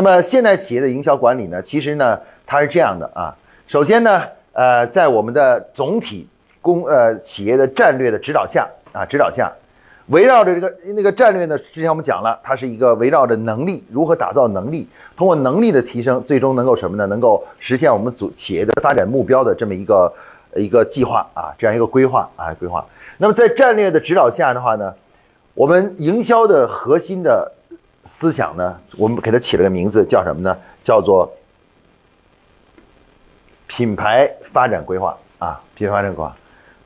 那么现代企业的营销管理呢，其实呢，它是这样的啊。首先呢，呃，在我们的总体公呃企业的战略的指导下啊，指导下，围绕着这个那个战略呢，之前我们讲了，它是一个围绕着能力如何打造能力，通过能力的提升，最终能够什么呢？能够实现我们组企业的发展目标的这么一个一个计划啊，这样一个规划啊规划。那么在战略的指导下的话呢，我们营销的核心的思想呢，我们给它起了个名字，叫什么呢？叫做品牌发展规划啊，品牌发展规划。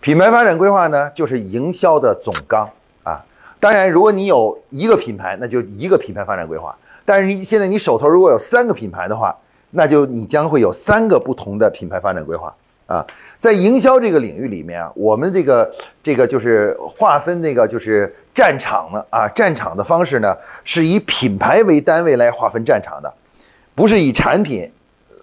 品牌发展规划呢，就是营销的总纲啊。当然，如果你有一个品牌，那就一个品牌发展规划。但是你现在你手头如果有三个品牌的话，那就你将会有三个不同的品牌发展规划啊。在营销这个领域里面啊，我们这个这个就是划分那个就是战场呢啊，战场的方式呢是以品牌为单位来划分战场的，不是以产品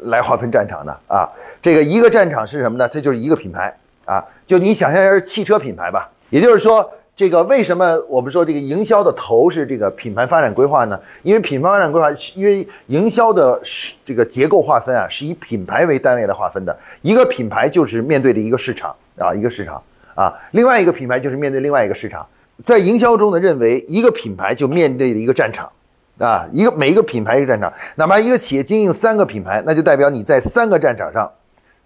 来划分战场的啊。这个一个战场是什么呢？它就是一个品牌啊，就你想象一下汽车品牌吧。也就是说，这个为什么我们说这个营销的头是这个品牌发展规划呢？因为品牌发展规划，因为营销的这个结构划分啊，是以品牌为单位来划分的。一个品牌就是面对着一个市场啊，一个市场啊，另外一个品牌就是面对另外一个市场。在营销中呢，认为一个品牌就面对着一个战场啊，一个每一个品牌一个战场，哪怕一个企业经营三个品牌，那就代表你在三个战场上。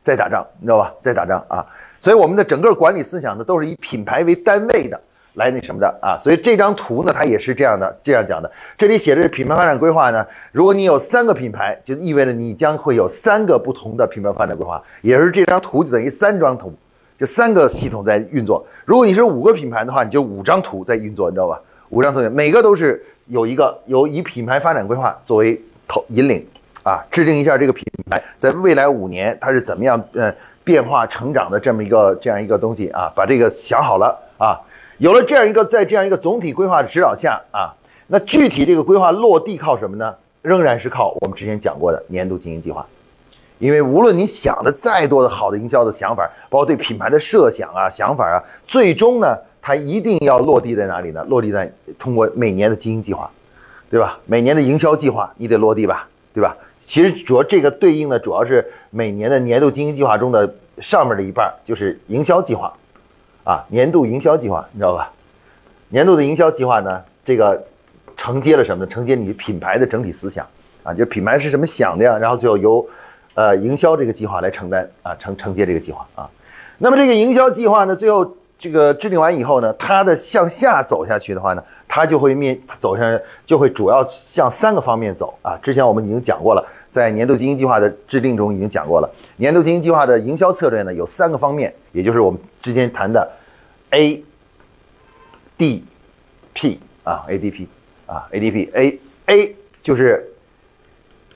在打仗，你知道吧？在打仗啊！所以我们的整个管理思想呢，都是以品牌为单位的来那什么的啊！所以这张图呢，它也是这样的，这样讲的。这里写的是品牌发展规划呢，如果你有三个品牌，就意味着你将会有三个不同的品牌发展规划，也是这张图就等于三张图，就三个系统在运作。如果你是五个品牌的话，你就五张图在运作，你知道吧？五张图，每个都是有一个有以品牌发展规划作为头引领。啊，制定一下这个品牌在未来五年它是怎么样呃变化成长的这么一个这样一个东西啊，把这个想好了啊，有了这样一个在这样一个总体规划的指导下啊，那具体这个规划落地靠什么呢？仍然是靠我们之前讲过的年度经营计划，因为无论你想的再多的好的营销的想法，包括对品牌的设想啊想法啊，最终呢，它一定要落地在哪里呢？落地在通过每年的经营计划，对吧？每年的营销计划你得落地吧，对吧？其实主要这个对应的主要是每年的年度经营计划中的上面的一半，就是营销计划，啊，年度营销计划，你知道吧？年度的营销计划呢，这个承接了什么呢？承接你品牌的整体思想啊，就品牌是什么想的呀？然后最后由呃营销这个计划来承担啊，承承接这个计划啊。那么这个营销计划呢，最后。这个制定完以后呢，它的向下走下去的话呢，它就会面走向就会主要向三个方面走啊。之前我们已经讲过了，在年度经营计划的制定中已经讲过了。年度经营计划的营销策略呢，有三个方面，也就是我们之前谈的 A、D、P 啊，ADP 啊，ADP，A A 就是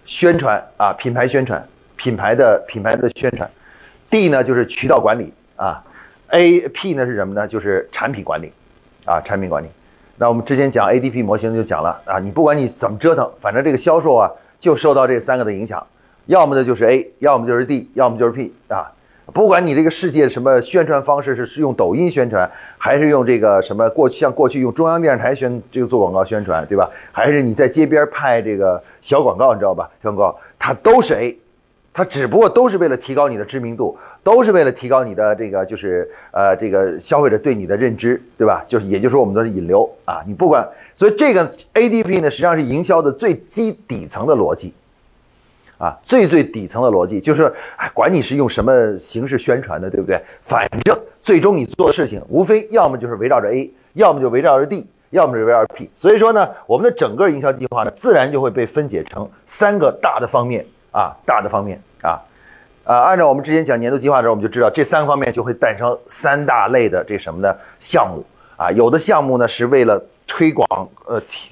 宣传啊，品牌宣传，品牌的品牌的宣传；D 呢就是渠道管理啊。A P 呢是什么呢？就是产品管理，啊，产品管理。那我们之前讲 A D P 模型就讲了啊，你不管你怎么折腾，反正这个销售啊就受到这三个的影响，要么呢就是 A，要么就是 D，要么就是 P 啊。不管你这个世界什么宣传方式是是用抖音宣传，还是用这个什么过去像过去用中央电视台宣这个做广告宣传，对吧？还是你在街边拍这个小广告，你知道吧？小广告它都是 A。它只不过都是为了提高你的知名度，都是为了提高你的这个就是呃这个消费者对你的认知，对吧？就是也就是我们的引流啊，你不管，所以这个 ADP 呢实际上是营销的最基底层的逻辑，啊，最最底层的逻辑就是，哎，管你是用什么形式宣传的，对不对？反正最终你做的事情无非要么就是围绕着 A，要么就围绕着 D，要么是围绕着 P。所以说呢，我们的整个营销计划呢，自然就会被分解成三个大的方面啊，大的方面。啊，啊，按照我们之前讲年度计划的时候，我们就知道这三个方面就会诞生三大类的这什么呢项目啊。有的项目呢是为了推广，呃，提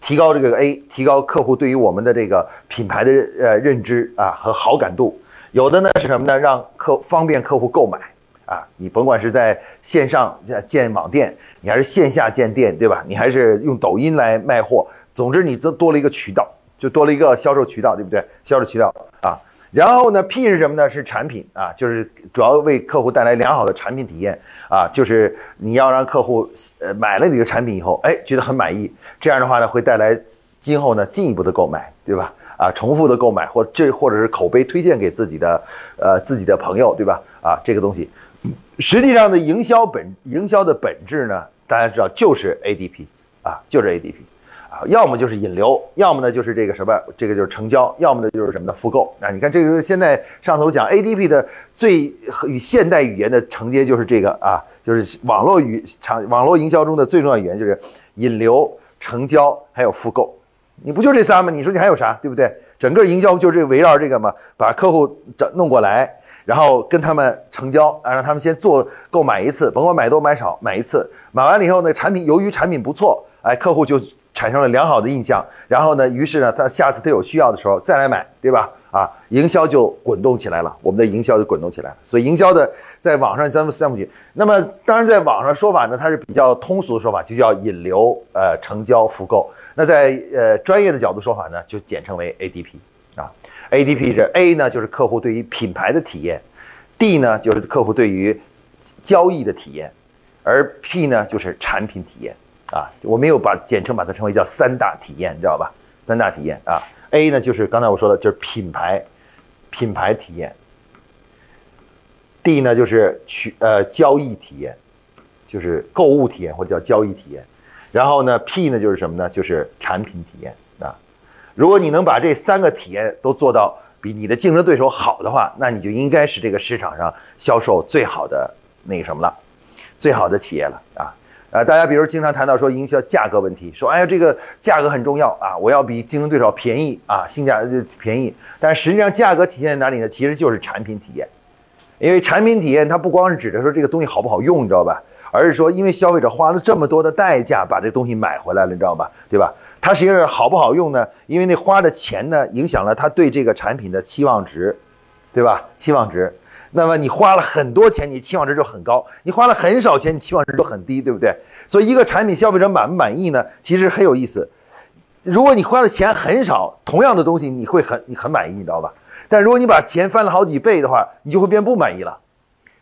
提高这个 A，提高客户对于我们的这个品牌的呃认知啊和好感度。有的呢是什么呢？让客方便客户购买啊。你甭管是在线上建网店，你还是线下建店，对吧？你还是用抖音来卖货，总之你则多了一个渠道，就多了一个销售渠道，对不对？销售渠道啊。然后呢，P 是什么呢？是产品啊，就是主要为客户带来良好的产品体验啊，就是你要让客户呃买了你的产品以后，哎，觉得很满意，这样的话呢，会带来今后呢进一步的购买，对吧？啊，重复的购买或这或者是口碑推荐给自己的呃自己的朋友，对吧？啊，这个东西，实际上的营销本营销的本质呢，大家知道就是 ADP 啊，就是 ADP，要么就是引流，要么呢就是这个什么，这个就是成交，要么呢就是什么的复购啊。你看这个现在上头讲 ADP 的最与现代语言的承接就是这个啊，就是网络语场网络营销中的最重要语言就是引流、成交还有复购。你不就这仨吗？你说你还有啥，对不对？整个营销就是围绕这个嘛，把客户整弄过来，然后跟他们成交啊，让他们先做购买一次，甭管买多买少，买一次，买完了以后呢，产品由于产品不错，哎，客户就产生了良好的印象，然后呢，于是呢，他下次他有需要的时候再来买，对吧？啊，营销就滚动起来了，我们的营销就滚动起来了。所以营销的在网上三三部曲，那么当然在网上说法呢，它是比较通俗的说法，就叫引流、呃成交、复购。那在呃专业的角度说法呢，就简称为 ADP 啊。ADP 是 A 呢就是客户对于品牌的体验，D 呢就是客户对于交易的体验，而 P 呢就是产品体验啊。我没有把简称把它称为叫三大体验，你知道吧？三大体验啊。A 呢就是刚才我说的，就是品牌品牌体验。D 呢就是取呃交易体验，就是购物体验或者叫交易体验。然后呢，P 呢就是什么呢？就是产品体验啊。如果你能把这三个体验都做到比你的竞争对手好的话，那你就应该是这个市场上销售最好的那个什么了，最好的企业了啊。呃，大家比如经常谈到说营销价格问题，说哎呀这个价格很重要啊，我要比竞争对手便宜啊，性价就便宜。但实际上价格体现在哪里呢？其实就是产品体验，因为产品体验它不光是指的说这个东西好不好用，你知道吧？而是说，因为消费者花了这么多的代价把这东西买回来了，你知道吧？对吧？它实际上好不好用呢？因为那花的钱呢，影响了他对这个产品的期望值，对吧？期望值。那么你花了很多钱，你期望值就很高；你花了很少钱，你期望值就很低，对不对？所以一个产品消费者满不满意呢？其实很有意思。如果你花的钱很少，同样的东西你会很你很满意，你知道吧？但如果你把钱翻了好几倍的话，你就会变不满意了。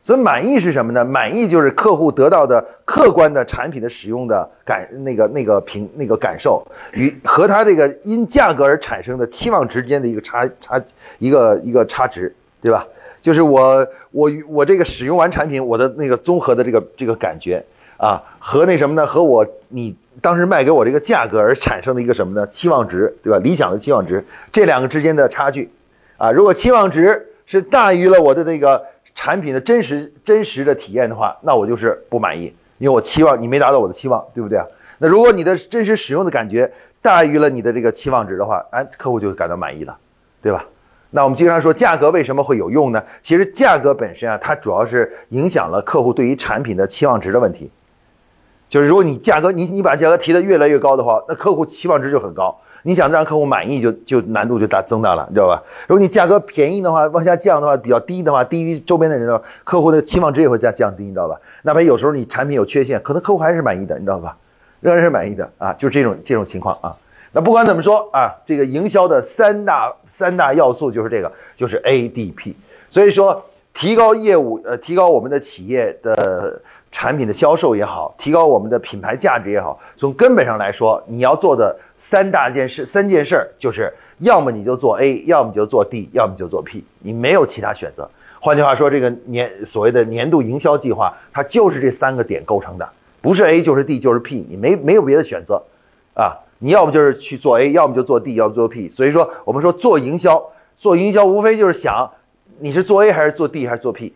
所以满意是什么呢？满意就是客户得到的客观的产品的使用的感，那个那个评那个感受与和他这个因价格而产生的期望值之间的一个差差一个一个差值，对吧？就是我我我这个使用完产品，我的那个综合的这个这个感觉啊，和那什么呢？和我你当时卖给我这个价格而产生的一个什么呢？期望值，对吧？理想的期望值，这两个之间的差距啊，如果期望值是大于了我的那个。产品的真实真实的体验的话，那我就是不满意，因为我期望你没达到我的期望，对不对啊？那如果你的真实使用的感觉大于了你的这个期望值的话，哎，客户就感到满意了，对吧？那我们经常说价格为什么会有用呢？其实价格本身啊，它主要是影响了客户对于产品的期望值的问题。就是如果你价格你你把价格提得越来越高的话，那客户期望值就很高。你想让客户满意，就就难度就大增大了，你知道吧？如果你价格便宜的话，往下降的话，比较低的话，低于周边的人的客户的期望值也会降降低，你知道吧？哪怕有时候你产品有缺陷，可能客户还是满意的，你知道吧？仍然是满意的啊，就是这种这种情况啊。那不管怎么说啊，这个营销的三大三大要素就是这个，就是 ADP。所以说，提高业务，呃，提高我们的企业的。产品的销售也好，提高我们的品牌价值也好，从根本上来说，你要做的三大件事、三件事儿，就是要么你就做 A，要么就做 D，要么就做 P，你没有其他选择。换句话说，这个年所谓的年度营销计划，它就是这三个点构成的，不是 A 就是 D 就是 P，你没没有别的选择啊！你要么就是去做 A，要么就做 D，要么做 P。所以说，我们说做营销，做营销无非就是想你是做 A 还是做 D 还是做 P。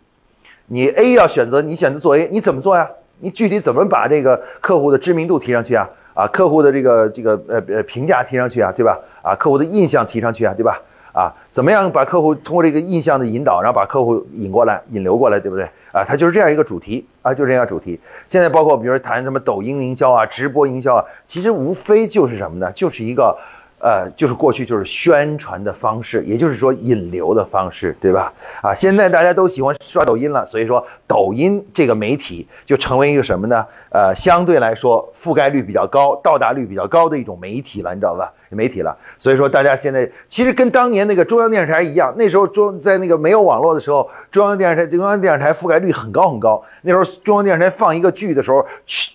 你 A 要选择，你选择做 A，你怎么做呀？你具体怎么把这个客户的知名度提上去啊？啊，客户的这个这个呃呃评价提上去啊，对吧？啊，客户的印象提上去啊，对吧？啊，怎么样把客户通过这个印象的引导，然后把客户引过来、引流过来，对不对？啊，它就是这样一个主题啊，就这样主题。现在包括比如说谈什么抖音营销啊、直播营销啊，其实无非就是什么呢？就是一个。呃，就是过去就是宣传的方式，也就是说引流的方式，对吧？啊，现在大家都喜欢刷抖音了，所以说抖音这个媒体就成为一个什么呢？呃，相对来说覆盖率比较高、到达率比较高的一种媒体了，你知道吧？媒体了。所以说，大家现在其实跟当年那个中央电视台一样，那时候中在那个没有网络的时候，中央电视台中央电视台覆盖率很高很高。那时候中央电视台放一个剧的时候，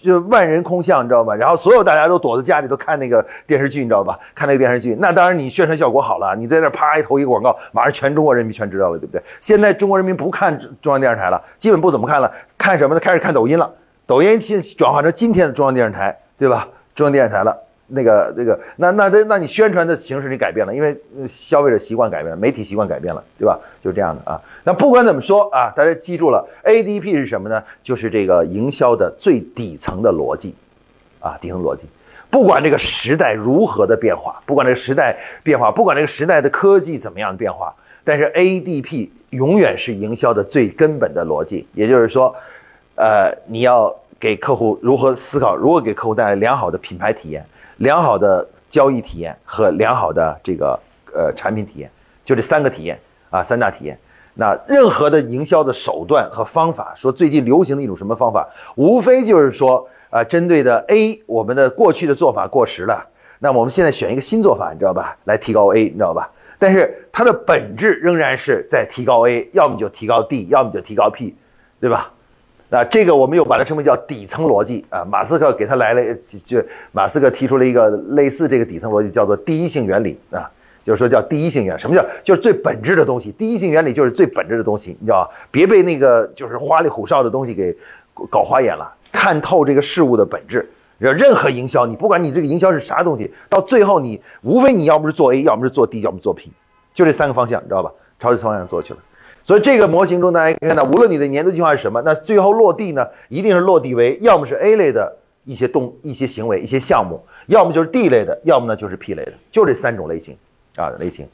就万人空巷，你知道吧？然后所有大家都躲在家里头看那个电视剧，你知道吧？看那个电视剧，那当然你宣传效果好了，你在那啪一投一个广告，马上全中国人民全知道了，对不对？现在中国人民不看中央电视台了，基本不怎么看了，看什么呢？开始看抖音了。抖音现转化成今天的中央电视台，对吧？中央电视台了，那个那个，那那那那你宣传的形式你改变了，因为消费者习惯改变了，媒体习惯改变了，对吧？就是这样的啊。那不管怎么说啊，大家记住了，ADP 是什么呢？就是这个营销的最底层的逻辑啊，底层逻辑。不管这个时代如何的变化，不管这个时代变化，不管这个时代的科技怎么样的变化，但是 ADP 永远是营销的最根本的逻辑。也就是说，呃，你要。给客户如何思考，如何给客户带来良好的品牌体验、良好的交易体验和良好的这个呃产品体验，就这三个体验啊，三大体验。那任何的营销的手段和方法，说最近流行的一种什么方法，无非就是说啊，针对的 A，我们的过去的做法过时了，那么我们现在选一个新做法，你知道吧？来提高 A，你知道吧？但是它的本质仍然是在提高 A，要么就提高 D，要么就提高 P，对吧？那这个我们又把它称为叫底层逻辑啊，马斯克给他来了，就马斯克提出了一个类似这个底层逻辑，叫做第一性原理啊，就是说叫第一性原，什么叫就是最本质的东西，第一性原理就是最本质的东西，你知道吧？别被那个就是花里胡哨的东西给搞花眼了，看透这个事物的本质。任何营销，你不管你这个营销是啥东西，到最后你无非你要不是做 A，要么是做 D，要么做 P，就这三个方向，你知道吧？朝这方向做去了。所以这个模型中，大家可以看到，无论你的年度计划是什么，那最后落地呢，一定是落地为要么是 A 类的一些动、一些行为、一些项目，要么就是 D 类的，要么呢就是 P 类的，就这三种类型啊类型。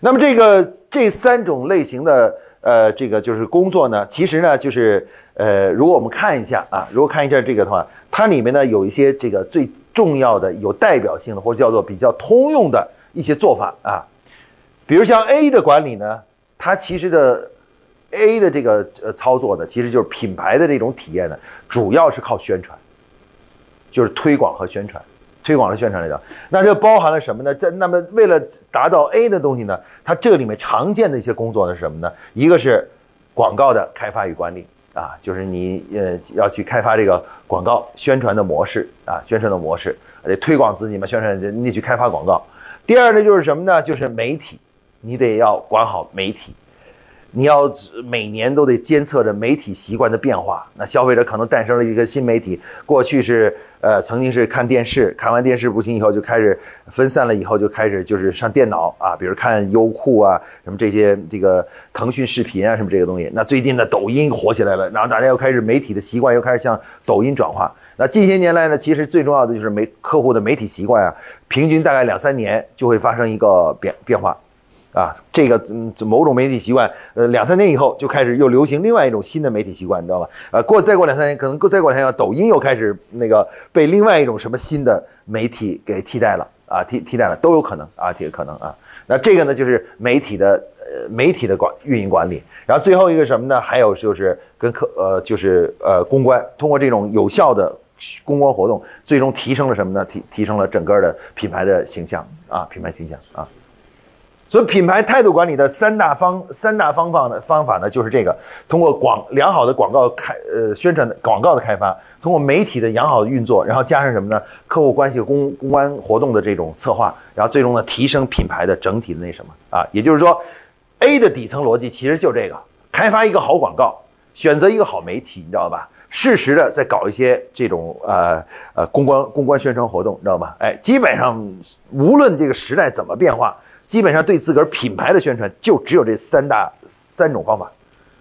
那么这个这三种类型的呃这个就是工作呢，其实呢就是呃，如果我们看一下啊，如果看一下这个的话，它里面呢有一些这个最重要的、有代表性的或者叫做比较通用的一些做法啊，比如像 A 的管理呢。它其实的 A 的这个呃操作呢，其实就是品牌的这种体验呢，主要是靠宣传，就是推广和宣传，推广和宣传来讲，那就包含了什么呢？在那么为了达到 A 的东西呢，它这里面常见的一些工作呢是什么呢？一个是广告的开发与管理啊，就是你呃要去开发这个广告宣传的模式啊，宣传的模式得推广自己嘛，宣传你得去开发广告。第二呢就是什么呢？就是媒体。你得要管好媒体，你要每年都得监测着媒体习惯的变化。那消费者可能诞生了一个新媒体，过去是呃曾经是看电视，看完电视不行以后就开始分散了，以后就开始就是上电脑啊，比如看优酷啊什么这些这个腾讯视频啊什么这个东西。那最近的抖音火起来了，然后大家又开始媒体的习惯又开始向抖音转化。那近些年来呢，其实最重要的就是媒客户的媒体习惯啊，平均大概两三年就会发生一个变变化。啊，这个嗯，某种媒体习惯，呃，两三年以后就开始又流行另外一种新的媒体习惯，你知道吧？呃，过再过两三年，可能过再过两三年，抖音又开始那个被另外一种什么新的媒体给替代了啊，替替代了都有可能啊，也可能啊。那这个呢，就是媒体的呃媒体的管运营管理。然后最后一个什么呢？还有就是跟客呃就是呃公关，通过这种有效的公关活动，最终提升了什么呢？提提升了整个的品牌的形象啊，品牌形象啊。所以品牌态度管理的三大方三大方法的方法呢，就是这个：通过广良好的广告开呃宣传的广告的开发，通过媒体的良好的运作，然后加上什么呢？客户关系公公关活动的这种策划，然后最终呢提升品牌的整体的那什么啊？也就是说，A 的底层逻辑其实就这个：开发一个好广告，选择一个好媒体，你知道吧？适时的再搞一些这种呃呃公关公关宣传活动，你知道吧？哎，基本上无论这个时代怎么变化。基本上对自个儿品牌的宣传就只有这三大三种方法，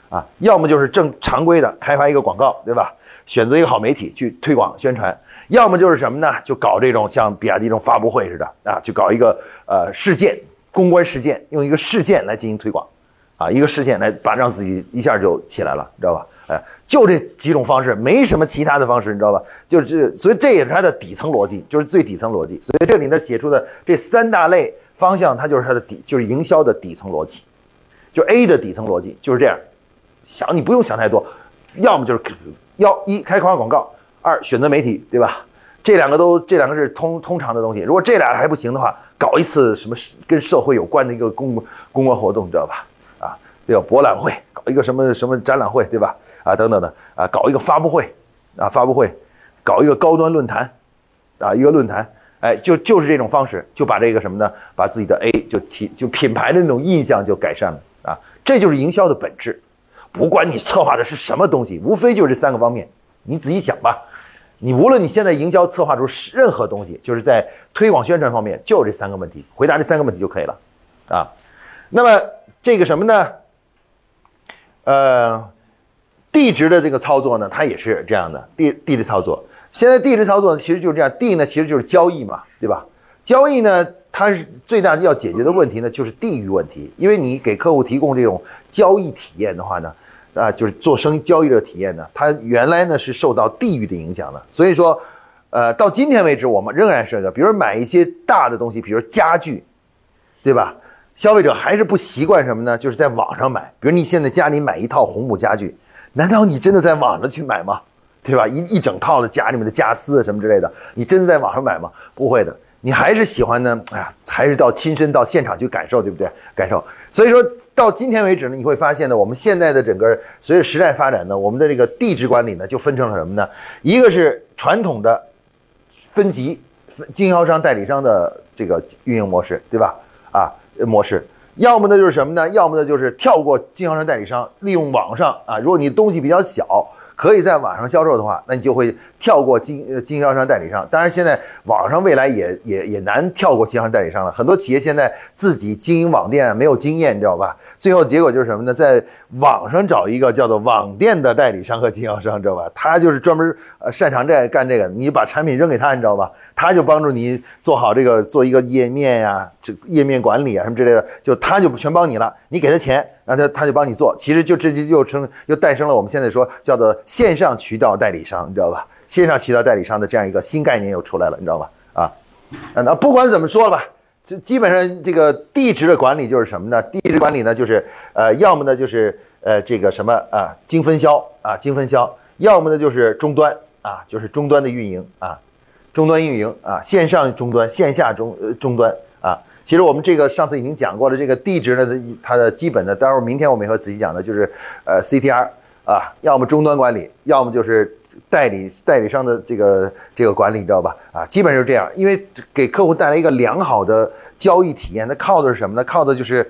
啊，要么就是正常规的开发一个广告，对吧？选择一个好媒体去推广宣传，要么就是什么呢？就搞这种像比亚迪这种发布会似的啊，就搞一个呃事件公关事件，用一个事件来进行推广，啊，一个事件来把让自己一下就起来了，你知道吧？哎，就这几种方式，没什么其他的方式，你知道吧？就是这，所以这也是它的底层逻辑，就是最底层逻辑。所以这里呢写出的这三大类。方向它就是它的底，就是营销的底层逻辑，就 A 的底层逻辑就是这样。想你不用想太多，要么就是要一开发广告，二选择媒体，对吧？这两个都这两个是通通常的东西。如果这俩还不行的话，搞一次什么跟社会有关的一个公公关活动，你知道吧？啊，这个博览会，搞一个什么什么展览会，对吧？啊，等等的啊，搞一个发布会，啊，发布会，搞一个高端论坛，啊，一个论坛，哎，就就是这种方式，就把这个什么呢？把自己的 A 就提就品牌的那种印象就改善了啊，这就是营销的本质。不管你策划的是什么东西，无非就是这三个方面，你仔细想吧。你无论你现在营销策划出任何东西，就是在推广宣传方面，就这三个问题，回答这三个问题就可以了，啊，那么这个什么呢？呃，地值的这个操作呢，它也是这样的，地地的操作。现在地值操作，其实就是这样，地呢其实就是交易嘛，对吧？交易呢，它是最大要解决的问题呢，就是地域问题，因为你给客户提供这种交易体验的话呢。啊，就是做生意交易的体验呢，它原来呢是受到地域的影响的，所以说，呃，到今天为止，我们仍然是个，比如买一些大的东西，比如家具，对吧？消费者还是不习惯什么呢？就是在网上买，比如你现在家里买一套红木家具，难道你真的在网上去买吗？对吧？一一整套的家里面的家私什么之类的，你真的在网上买吗？不会的。你还是喜欢呢？哎呀，还是到亲身到现场去感受，对不对？感受。所以说到今天为止呢，你会发现呢，我们现在的整个随着时代发展呢，我们的这个地质管理呢，就分成了什么呢？一个是传统的分级分经销商代理商的这个运营模式，对吧？啊，模式。要么呢就是什么呢？要么呢就是跳过经销商代理商，利用网上啊，如果你东西比较小。可以在网上销售的话，那你就会跳过经经销商代理商。当然，现在网上未来也也也难跳过经销商代理商了。很多企业现在自己经营网店没有经验，你知道吧？最后结果就是什么呢？在网上找一个叫做网店的代理商和经销商，知道吧？他就是专门呃擅长这干这个。你把产品扔给他，你知道吧？他就帮助你做好这个做一个页面呀，这页面管理啊什么之类的，就他就全帮你了。你给他钱。那他他就帮你做，其实就这就又成又诞生了我们现在说叫做线上渠道代理商，你知道吧？线上渠道代理商的这样一个新概念又出来了，你知道吧？啊，那不管怎么说吧，这基本上这个地址的管理就是什么呢？地址管理呢就是呃，要么呢就是呃这个什么啊精分销啊精分销，要么呢就是终端啊就是终端的运营啊，终端运营啊线上终端线下终呃终端。其实我们这个上次已经讲过了，这个地址呢，它的基本的，待会儿明天我们也会仔细讲的，就是呃 CTR 啊，要么终端管理，要么就是代理代理商的这个这个管理，你知道吧？啊，基本上是这样，因为给客户带来一个良好的交易体验，那靠的是什么呢？靠的就是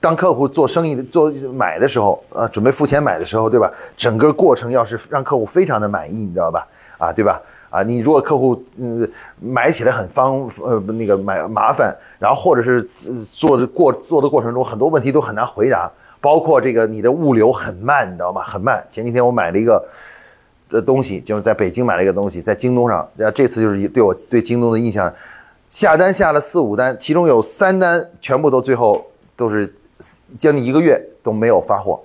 当客户做生意的做买的时候，呃，准备付钱买的时候，对吧？整个过程要是让客户非常的满意，你知道吧？啊，对吧？啊，你如果客户嗯买起来很方呃那个买麻烦，然后或者是做的过做的过程中很多问题都很难回答，包括这个你的物流很慢，你知道吗？很慢。前几天我买了一个的东西，就是在北京买了一个东西，在京东上，然后这次就是对我对京东的印象，下单下了四五单，其中有三单全部都最后都是将近一个月都没有发货。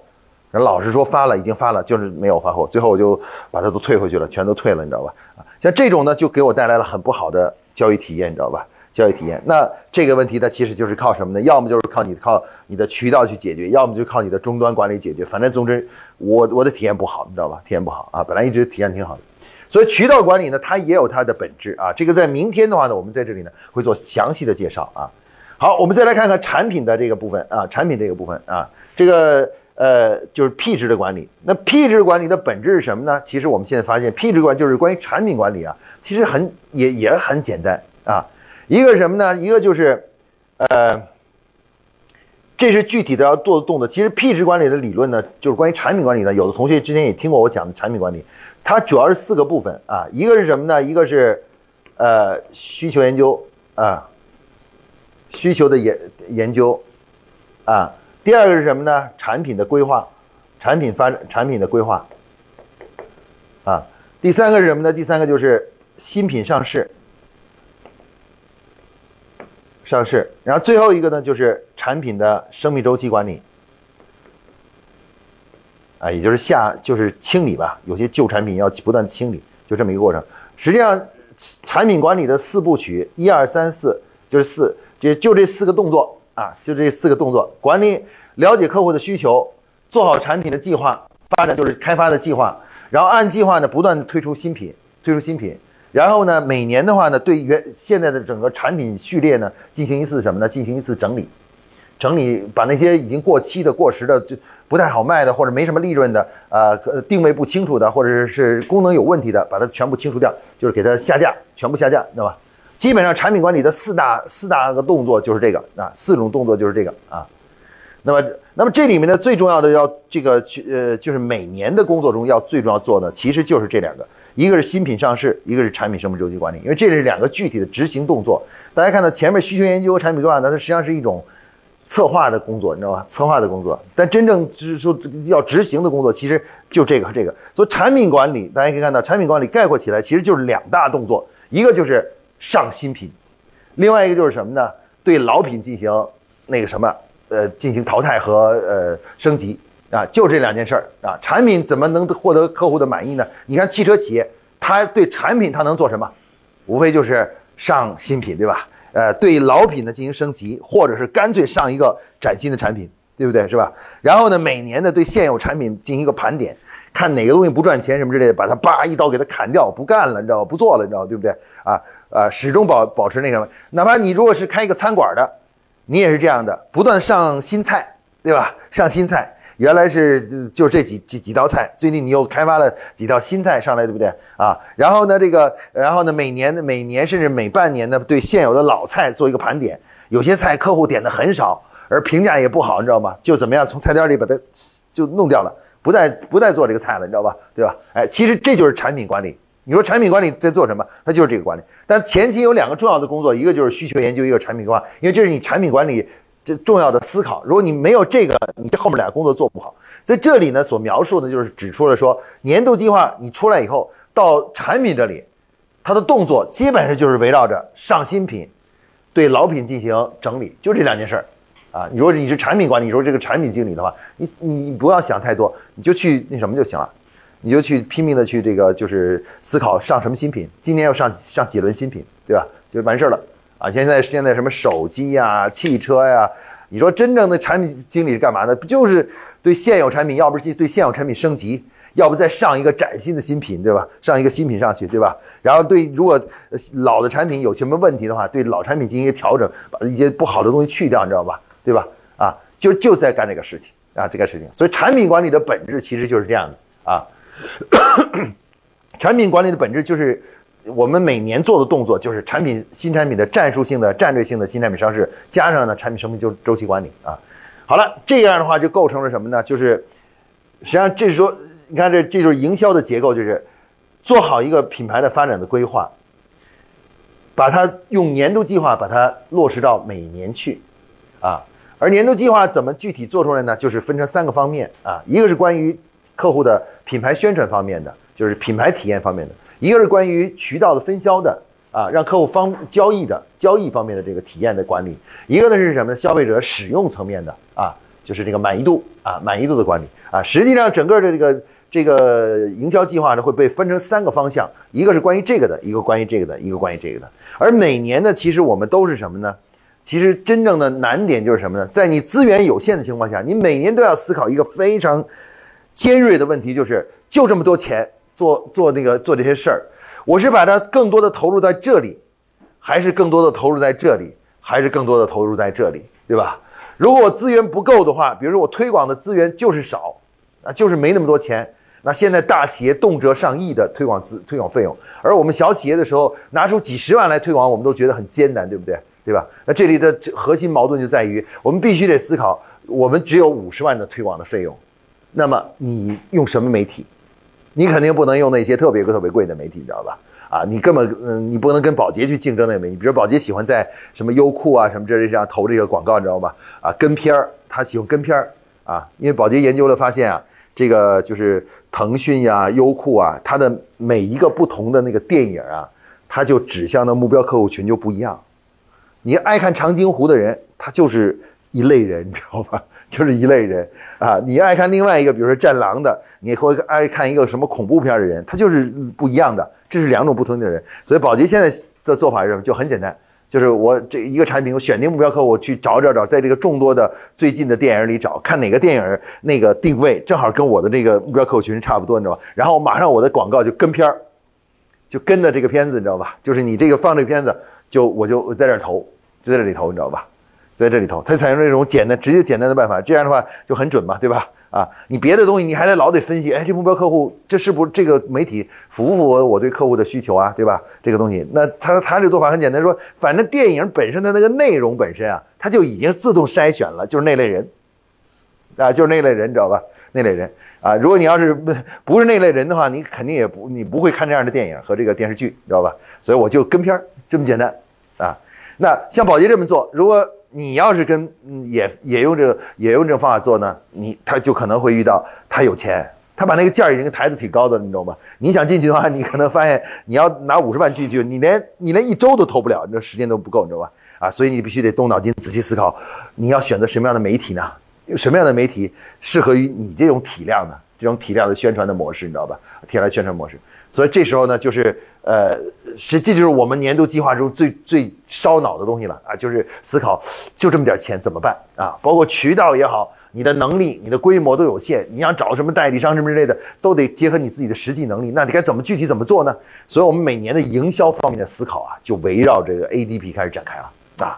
人老实说发了，已经发了，就是没有发货，最后我就把它都退回去了，全都退了，你知道吧？像这种呢，就给我带来了很不好的交易体验，你知道吧？交易体验，那这个问题呢，其实就是靠什么呢？要么就是靠你靠你的渠道去解决，要么就靠你的终端管理解决。反正总之，我我的体验不好，你知道吧？体验不好啊，本来一直体验挺好的，所以渠道管理呢，它也有它的本质啊。这个在明天的话呢，我们在这里呢会做详细的介绍啊。好，我们再来看看产品的这个部分啊，产品这个部分啊，这个。呃，就是 P 值的管理。那 P 值管理的本质是什么呢？其实我们现在发现，P 值管就是关于产品管理啊，其实很也也很简单啊。一个是什么呢？一个就是，呃，这是具体的要做的动作。其实 P 值管理的理论呢，就是关于产品管理的。有的同学之前也听过我讲的产品管理，它主要是四个部分啊。一个是什么呢？一个是呃需求研究啊，需求的研研究啊。第二个是什么呢？产品的规划，产品发展，产品的规划，啊，第三个是什么呢？第三个就是新品上市，上市，然后最后一个呢就是产品的生命周期管理，啊，也就是下就是清理吧，有些旧产品要不断清理，就这么一个过程。实际上，产品管理的四部曲，一二三四，就是四，就就这四个动作。啊，就这四个动作：管理、了解客户的需求，做好产品的计划，发展就是开发的计划，然后按计划呢不断的推出新品，推出新品。然后呢，每年的话呢，对原现在的整个产品序列呢，进行一次什么呢？进行一次整理，整理把那些已经过期的、过时的、就不太好卖的，或者没什么利润的，呃，定位不清楚的，或者是功能有问题的，把它全部清除掉，就是给它下架，全部下架，知道吧？基本上产品管理的四大四大个动作就是这个啊，四种动作就是这个啊。那么，那么这里面的最重要的要这个去呃，就是每年的工作中要最重要做的，其实就是这两个。一个是新品上市，一个是产品生命周期管理，因为这是两个具体的执行动作。大家看到前面需求研究、产品规划，那它实际上是一种策划的工作，你知道吧？策划的工作，但真正就是说要执行的工作，其实就这个和这个。所以产品管理，大家可以看到，产品管理概括起来其实就是两大动作，一个就是上新品，另外一个就是什么呢？对老品进行那个什么，呃，进行淘汰和呃升级。啊，就这两件事儿啊，产品怎么能获得客户的满意呢？你看汽车企业，它对产品它能做什么？无非就是上新品，对吧？呃，对老品呢进行升级，或者是干脆上一个崭新的产品，对不对？是吧？然后呢，每年呢对现有产品进行一个盘点，看哪个东西不赚钱什么之类的，把它叭一刀给它砍掉，不干了，你知道吗？不做了，你知道对不对？啊啊，始终保保持那什么，哪怕你如果是开一个餐馆的，你也是这样的，不断上新菜，对吧？上新菜。原来是就这几几几道菜，最近你又开发了几道新菜上来，对不对啊？然后呢，这个，然后呢，每年的每年甚至每半年呢，对现有的老菜做一个盘点，有些菜客户点的很少，而评价也不好，你知道吗？就怎么样从菜单里把它就弄掉了，不再不再做这个菜了，你知道吧？对吧？哎，其实这就是产品管理。你说产品管理在做什么？它就是这个管理。但前期有两个重要的工作，一个就是需求研究，一个产品规划，因为这是你产品管理。这重要的思考，如果你没有这个，你这后面俩工作做不好。在这里呢，所描述的就是指出了说，年度计划你出来以后，到产品这里，它的动作基本上就是围绕着上新品，对老品进行整理，就这两件事儿啊。你说你是产品管理，你说这个产品经理的话，你你不要想太多，你就去那什么就行了，你就去拼命的去这个就是思考上什么新品，今年要上上几轮新品，对吧？就完事儿了。啊，现在现在什么手机呀、汽车呀？你说真正的产品经理是干嘛的？不就是对现有产品，要不是对现有产品升级，要不再上一个崭新的新品，对吧？上一个新品上去，对吧？然后对，如果老的产品有什么问题的话，对老产品进行一些调整，把一些不好的东西去掉，你知道吧？对吧？啊，就就在干这个事情啊，这个事情。所以产品管理的本质其实就是这样的啊，产品管理的本质就是。我们每年做的动作就是产品新产品的战术性的战略性的新产品上市，加上呢产品生命周周期管理啊。好了，这样的话就构成了什么呢？就是实际上这是说，你看这这就是营销的结构，就是做好一个品牌的发展的规划，把它用年度计划把它落实到每年去啊。而年度计划怎么具体做出来呢？就是分成三个方面啊，一个是关于客户的品牌宣传方面的，就是品牌体验方面的。一个是关于渠道的分销的啊，让客户方交易的交易方面的这个体验的管理；一个呢是什么呢？消费者使用层面的啊，就是这个满意度啊，满意度的管理啊。实际上，整个的这个这个营销计划呢会被分成三个方向：一个是关于这个的，一个关于这个的，一个关于这个的。而每年呢，其实我们都是什么呢？其实真正的难点就是什么呢？在你资源有限的情况下，你每年都要思考一个非常尖锐的问题，就是就这么多钱。做做那个做这些事儿，我是把它更多的投入在这里，还是更多的投入在这里，还是更多的投入在这里，对吧？如果我资源不够的话，比如说我推广的资源就是少，啊，就是没那么多钱。那现在大企业动辄上亿的推广资推广费用，而我们小企业的时候拿出几十万来推广，我们都觉得很艰难，对不对？对吧？那这里的核心矛盾就在于，我们必须得思考，我们只有五十万的推广的费用，那么你用什么媒体？你肯定不能用那些特别特别贵的媒体，你知道吧？啊，你根本嗯，你不能跟宝洁去竞争那个媒体。比如宝洁喜欢在什么优酷啊什么这这上投这个广告，你知道吧？啊，跟片儿，他喜欢跟片儿啊，因为宝洁研究了发现啊，这个就是腾讯呀、优酷啊，它的每一个不同的那个电影啊，它就指向的目标客户群就不一样。你爱看长津湖的人，他就是一类人，你知道吧？就是一类人啊，你爱看另外一个，比如说战狼的，你会爱看一个什么恐怖片的人，他就是不一样的，这是两种不同的人。所以宝洁现在的做法是什么？就很简单，就是我这一个产品，我选定目标客户去找找找，在这个众多的最近的电影里找，看哪个电影那个定位正好跟我的那个目标客户群差不多，你知道吧？然后马上我的广告就跟片儿，就跟着这个片子，你知道吧？就是你这个放这个片子，就我就在这投，就在这里投，你知道吧？在这里头，它采用这种简单、直接、简单的办法，这样的话就很准嘛，对吧？啊，你别的东西你还得老得分析，哎，这目标客户这是不是这个媒体符不符合我对客户的需求啊，对吧？这个东西，那他他这做法很简单，说反正电影本身的那个内容本身啊，它就已经自动筛选了，就是那类人，啊，就是那类人，你知道吧？那类人啊，如果你要是不不是那类人的话，你肯定也不你不会看这样的电影和这个电视剧，知道吧？所以我就跟片儿这么简单啊。那像宝洁这么做，如果你要是跟也也用这个也用这种方法做呢，你他就可能会遇到他有钱，他把那个价已经抬得挺高的，你知道吗？你想进去的话，你可能发现你要拿五十万进去，你连你连一周都投不了，你这时间都不够，你知道吧？啊，所以你必须得动脑筋，仔细思考，你要选择什么样的媒体呢？什么样的媒体适合于你这种体量的这种体量的宣传的模式，你知道吧？体量宣传模式。所以这时候呢，就是呃，是这就是我们年度计划中最最烧脑的东西了啊，就是思考就这么点钱怎么办啊？包括渠道也好，你的能力、你的规模都有限，你想找什么代理商什么之类的，都得结合你自己的实际能力。那你该怎么具体怎么做呢？所以我们每年的营销方面的思考啊，就围绕这个 ADP 开始展开了啊。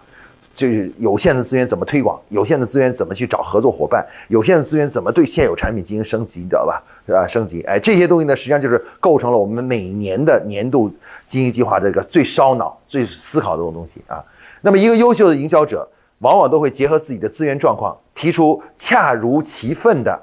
就是有限的资源怎么推广，有限的资源怎么去找合作伙伴，有限的资源怎么对现有产品进行升级，你知道吧？是吧？升级，哎，这些东西呢，实际上就是构成了我们每年的年度经营计划这个最烧脑、最思考的这种东西啊。那么，一个优秀的营销者，往往都会结合自己的资源状况，提出恰如其分的，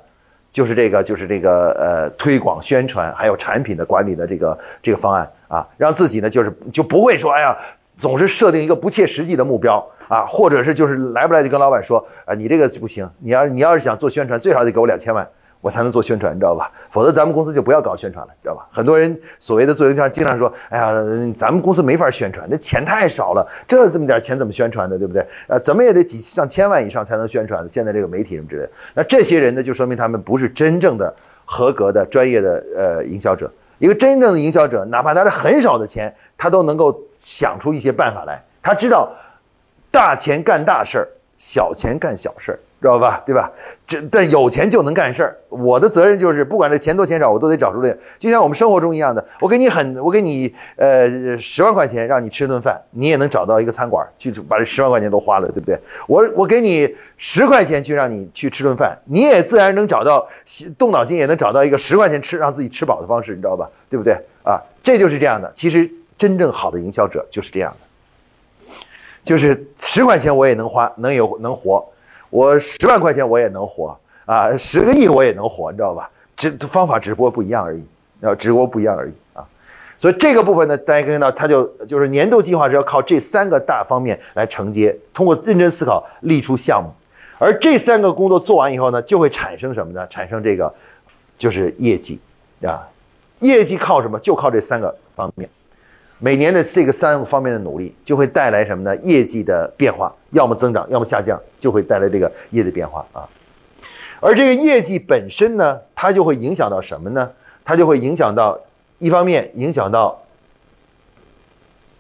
就是这个，就是这个呃，推广宣传还有产品的管理的这个这个方案啊，让自己呢，就是就不会说，哎呀，总是设定一个不切实际的目标。啊，或者是就是来不来就跟老板说啊，你这个不行，你要你要是想做宣传，最少得给我两千万，我才能做宣传，你知道吧？否则咱们公司就不要搞宣传了，知道吧？很多人所谓的做营销，经常说，哎呀，咱们公司没法宣传，那钱太少了，这这么点钱怎么宣传的，对不对？呃，怎么也得几上千万以上才能宣传。现在这个媒体什么之类的，那这些人呢，就说明他们不是真正的合格的专业的呃营销者。一个真正的营销者，哪怕拿着很少的钱，他都能够想出一些办法来，他知道。大钱干大事儿，小钱干小事儿，知道吧？对吧？这但有钱就能干事儿。我的责任就是，不管这钱多钱少，我都得找出来。就像我们生活中一样的，我给你很，我给你呃十万块钱让你吃顿饭，你也能找到一个餐馆去把这十万块钱都花了，对不对？我我给你十块钱去让你去吃顿饭，你也自然能找到动脑筋也能找到一个十块钱吃让自己吃饱的方式，你知道吧？对不对？啊，这就是这样的。其实真正好的营销者就是这样的。就是十块钱我也能花，能有能活，我十万块钱我也能活啊，十个亿我也能活，你知道吧？这方法只不过不一样而已，啊，只不过不一样而已啊。所以这个部分呢，大家可以看到，它就就是年度计划是要靠这三个大方面来承接，通过认真思考立出项目，而这三个工作做完以后呢，就会产生什么呢？产生这个就是业绩啊，业绩靠什么？就靠这三个方面。每年的这个三个方面的努力，就会带来什么呢？业绩的变化，要么增长，要么下降，就会带来这个业绩变化啊。而这个业绩本身呢，它就会影响到什么呢？它就会影响到一方面影响到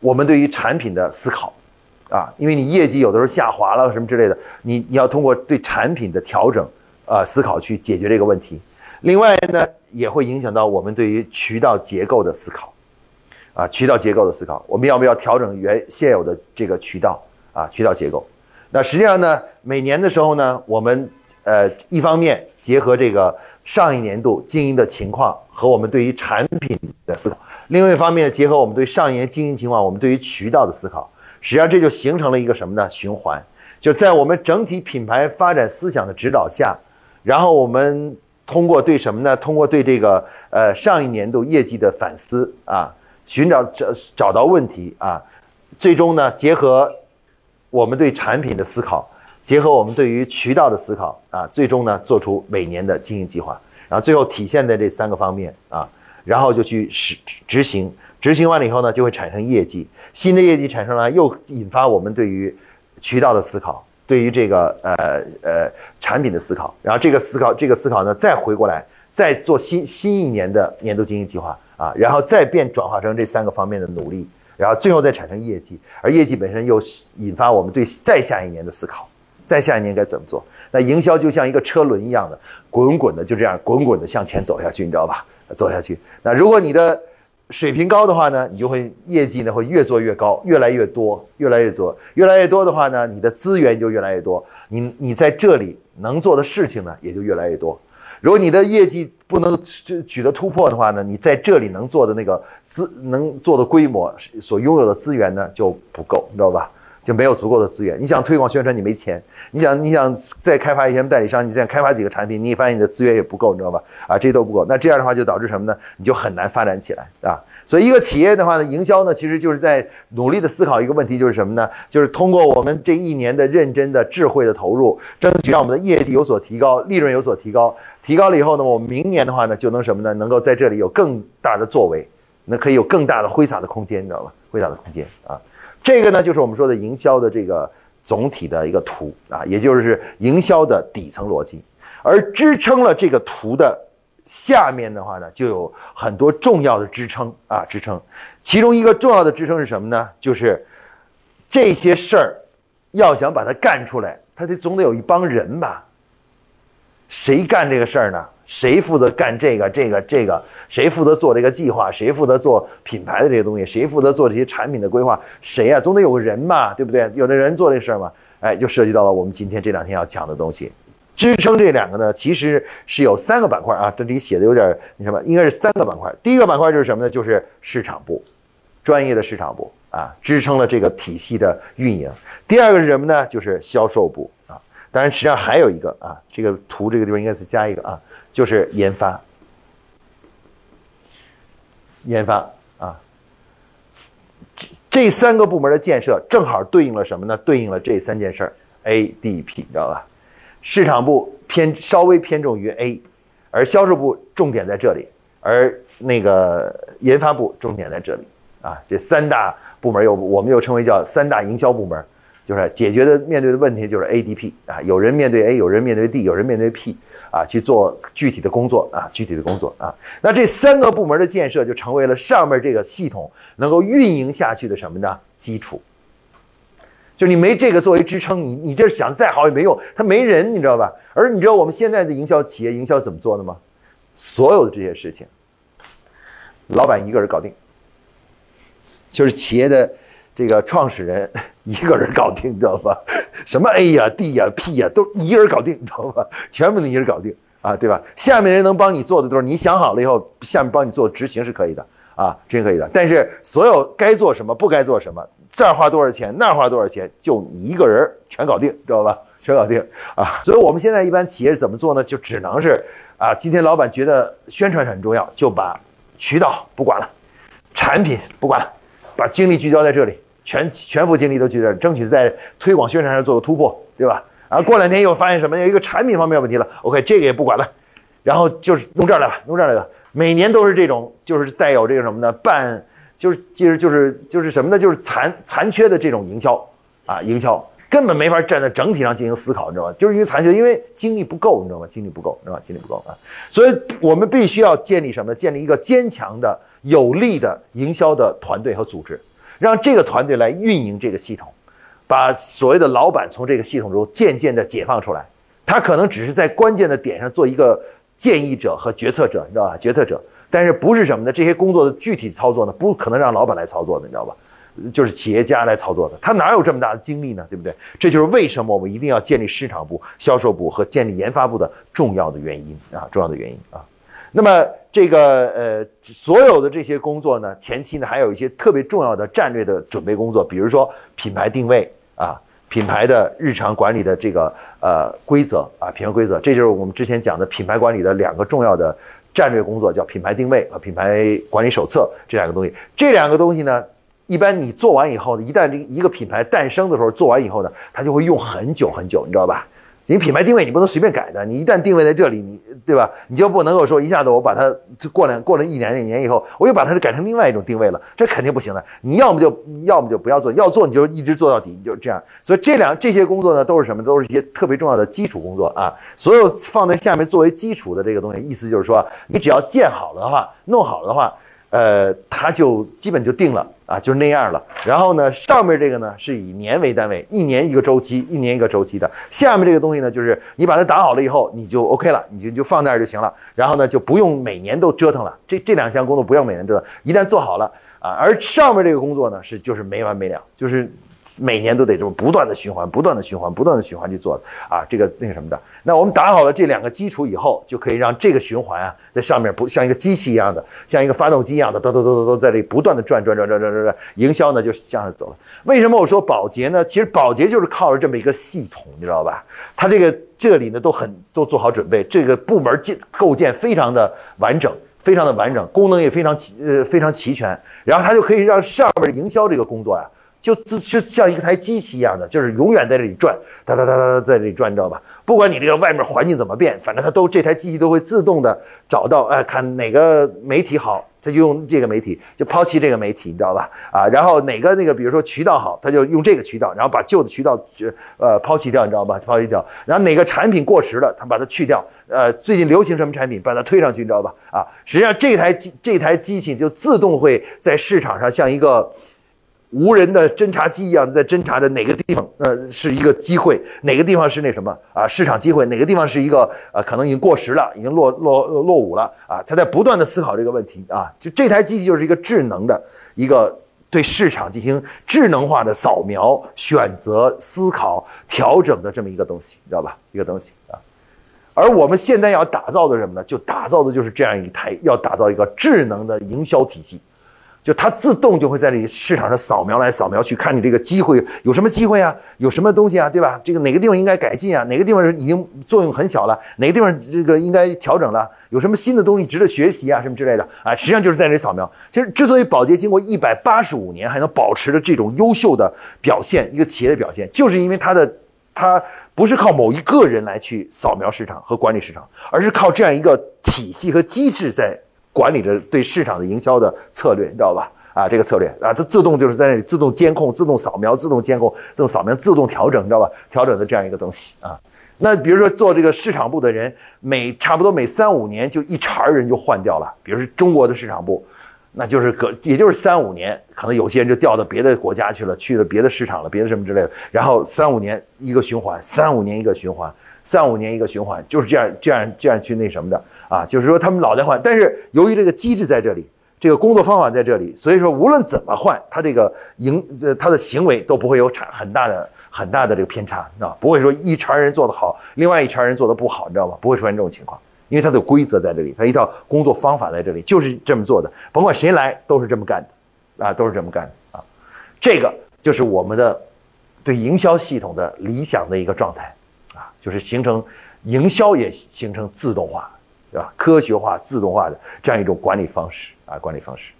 我们对于产品的思考啊，因为你业绩有的时候下滑了什么之类的，你你要通过对产品的调整啊思考去解决这个问题。另外呢，也会影响到我们对于渠道结构的思考。啊，渠道结构的思考，我们要不要调整原现有的这个渠道啊？渠道结构，那实际上呢，每年的时候呢，我们呃一方面结合这个上一年度经营的情况和我们对于产品的思考，另外一方面结合我们对上一年经营情况，我们对于渠道的思考，实际上这就形成了一个什么呢？循环，就在我们整体品牌发展思想的指导下，然后我们通过对什么呢？通过对这个呃上一年度业绩的反思啊。寻找找找到问题啊，最终呢，结合我们对产品的思考，结合我们对于渠道的思考啊，最终呢，做出每年的经营计划，然后最后体现在这三个方面啊，然后就去实执行，执行完了以后呢，就会产生业绩，新的业绩产生了，又引发我们对于渠道的思考，对于这个呃呃产品的思考，然后这个思考这个思考呢，再回过来，再做新新一年的年度经营计划。啊，然后再变转化成这三个方面的努力，然后最后再产生业绩，而业绩本身又引发我们对再下一年的思考，再下一年该怎么做？那营销就像一个车轮一样的，滚滚的就这样滚滚的向前走下去，你知道吧？走下去。那如果你的水平高的话呢，你就会业绩呢会越做越高，越来越多，越来越多，越来越多的话呢，你的资源就越来越多，你你在这里能做的事情呢也就越来越多。如果你的业绩不能取取得突破的话呢，你在这里能做的那个资能做的规模所拥有的资源呢就不够，你知道吧？就没有足够的资源。你想推广宣传，你没钱；你想你想再开发一些代理商，你想开发几个产品，你发现你的资源也不够，你知道吧？啊，这些都不够。那这样的话就导致什么呢？你就很难发展起来啊。所以一个企业的话呢，营销呢，其实就是在努力的思考一个问题，就是什么呢？就是通过我们这一年的认真的、智慧的投入，争取让我们的业绩有所提高，利润有所提高。提高了以后呢，我们明年的话呢，就能什么呢？能够在这里有更大的作为，那可以有更大的挥洒的空间，你知道吧？挥洒的空间啊。这个呢，就是我们说的营销的这个总体的一个图啊，也就是营销的底层逻辑。而支撑了这个图的下面的话呢，就有很多重要的支撑啊，支撑。其中一个重要的支撑是什么呢？就是这些事儿要想把它干出来，它得总得有一帮人吧？谁干这个事儿呢？谁负责干这个、这个、这个？谁负责做这个计划？谁负责做品牌的这些东西？谁负责做这些产品的规划？谁呀？总得有个人嘛，对不对？有的人做这事儿嘛，哎，就涉及到了我们今天这两天要讲的东西。支撑这两个呢，其实是有三个板块啊，这里写的有点那什么，应该是三个板块。第一个板块就是什么呢？就是市场部，专业的市场部啊，支撑了这个体系的运营。第二个是什么呢？就是销售部啊，当然实际上还有一个啊，这个图这个地方应该再加一个啊。就是研发，研发啊，这这三个部门的建设正好对应了什么呢？对应了这三件事儿，ADP，你知道吧？市场部偏稍微偏重于 A，而销售部重点在这里，而那个研发部重点在这里啊。这三大部门又我们又称为叫三大营销部门，就是解决的面对的问题就是 ADP 啊，有人面对 A，有人面对 D，有人面对 P。啊，去做具体的工作啊，具体的工作啊。那这三个部门的建设就成为了上面这个系统能够运营下去的什么呢？基础。就你没这个作为支撑，你你这想再好也没用，他没人，你知道吧？而你知道我们现在的营销企业营销怎么做的吗？所有的这些事情，老板一个人搞定，就是企业的。这个创始人一个人搞定，你知道吧？什么 A 呀、D 呀、P 呀，都一个人搞定，你知道吧？全部都一个人搞定啊，对吧？下面人能帮你做的都是你想好了以后，下面帮你做执行是可以的啊，真可以的。但是所有该做什么、不该做什么，这儿花多少钱，那儿花多少钱，就你一个人全搞定，知道吧？全搞定啊！所以我们现在一般企业怎么做呢？就只能是啊，今天老板觉得宣传很重要，就把渠道不管了，产品不管了，把精力聚焦在这里。全全副精力都聚这，争取在推广宣传上做个突破，对吧？然后过两天又发现什么？有一个产品方面问题了，OK，这个也不管了，然后就是弄这儿来吧，弄这儿来吧。每年都是这种，就是带有这个什么呢？半就是其实就是就是什么呢？就是残残缺的这种营销啊，营销根本没法站在整体上进行思考，你知道吗？就是因为残缺，因为精力不够，你知道吗？精力不够，知道吧？精力不够啊，所以我们必须要建立什么？建立一个坚强的、有力的营销的团队和组织。让这个团队来运营这个系统，把所谓的老板从这个系统中渐渐的解放出来。他可能只是在关键的点上做一个建议者和决策者，你知道吧？决策者，但是不是什么呢？这些工作的具体操作呢，不可能让老板来操作的，你知道吧？就是企业家来操作的。他哪有这么大的精力呢？对不对？这就是为什么我们一定要建立市场部、销售部和建立研发部的重要的原因啊！重要的原因啊！那么。这个呃，所有的这些工作呢，前期呢还有一些特别重要的战略的准备工作，比如说品牌定位啊，品牌的日常管理的这个呃规则啊，品牌规则，这就是我们之前讲的品牌管理的两个重要的战略工作，叫品牌定位和品牌管理手册这两个东西。这两个东西呢，一般你做完以后呢，一旦这一个品牌诞生的时候做完以后呢，它就会用很久很久，你知道吧？你品牌定位你不能随便改的，你一旦定位在这里，你对吧？你就不能够说一下子我把它就过两过了一年一年以后，我又把它改成另外一种定位了，这肯定不行的。你要么就要么就不要做，要做你就一直做到底，你就这样。所以这两这些工作呢，都是什么？都是一些特别重要的基础工作啊。所有放在下面作为基础的这个东西，意思就是说，你只要建好了的话，弄好了的话，呃，它就基本就定了啊，就是那样了。然后呢，上面这个呢是以年为单位，一年一个周期，一年一个周期的。下面这个东西呢，就是你把它打好了以后，你就 OK 了，你就就放那儿就行了。然后呢，就不用每年都折腾了。这这两项工作不用每年折腾，一旦做好了啊，而上面这个工作呢是就是没完没了，就是。每年都得这么不断的循环，不断的循环，不断的循环去做啊，这个那个什么的。那我们打好了这两个基础以后，就可以让这个循环啊，在上面不像一个机器一样的，像一个发动机一样的，咚咚咚咚咚在这里不断的转转转转转转转，营销呢就向上走了。为什么我说保洁呢？其实保洁就是靠着这么一个系统，你知道吧？它这个这里呢都很都做好准备，这个部门建构建非常的完整，非常的完整，功能也非常齐呃非常齐全，然后它就可以让上面营销这个工作呀。就自是像一台机器一样的，就是永远在这里转，哒哒哒哒哒在这里转，你知道吧？不管你这个外面环境怎么变，反正它都这台机器都会自动的找到，哎，看哪个媒体好，它就用这个媒体，就抛弃这个媒体，你知道吧？啊，然后哪个那个，比如说渠道好，它就用这个渠道，然后把旧的渠道呃抛弃掉，你知道吧？抛弃掉。然后哪个产品过时了，它把它去掉。呃，最近流行什么产品，把它推上去，你知道吧？啊，实际上这台机这台机器就自动会在市场上像一个。无人的侦察机一样在侦察着哪个地方，呃，是一个机会，哪个地方是那什么啊？市场机会，哪个地方是一个呃，可能已经过时了，已经落落落伍了啊？他在不断的思考这个问题啊，就这台机器就是一个智能的一个对市场进行智能化的扫描、选择、思考、调整的这么一个东西，知道吧？一个东西啊。而我们现在要打造的什么呢？就打造的就是这样一台，要打造一个智能的营销体系。就它自动就会在这里市场上扫描来扫描去，看你这个机会有什么机会啊，有什么东西啊，对吧？这个哪个地方应该改进啊？哪个地方已经作用很小了？哪个地方这个应该调整了？有什么新的东西值得学习啊？什么之类的啊？实际上就是在这扫描。其实之所以宝洁经过一百八十五年还能保持着这种优秀的表现，一个企业的表现，就是因为它的它不是靠某一个人来去扫描市场和管理市场，而是靠这样一个体系和机制在。管理着对市场的营销的策略，你知道吧？啊，这个策略啊，它自动就是在那里自动监控、自动扫描、自动监控、自动扫描、自动调整，你知道吧？调整的这样一个东西啊。那比如说做这个市场部的人，每差不多每三五年就一茬人就换掉了。比如说中国的市场部，那就是隔也就是三五年，可能有些人就调到别的国家去了，去了别的市场了，别的什么之类的。然后三五年一个循环，三五年一个循环。三五年一个循环，就是这样，这样，这样去那什么的啊？就是说他们老在换，但是由于这个机制在这里，这个工作方法在这里，所以说无论怎么换，他这个营呃他的行为都不会有产很大的很大的这个偏差，知道不会说一茬人做得好，另外一茬人做得不好，你知道吗？不会出现这种情况，因为它的规则在这里，它一套工作方法在这里，就是这么做的，甭管谁来都是这么干的，啊，都是这么干的啊。这个就是我们的对营销系统的理想的一个状态。啊就是形成营销也形成自动化，对吧？科学化、自动化的这样一种管理方式啊，管理方式。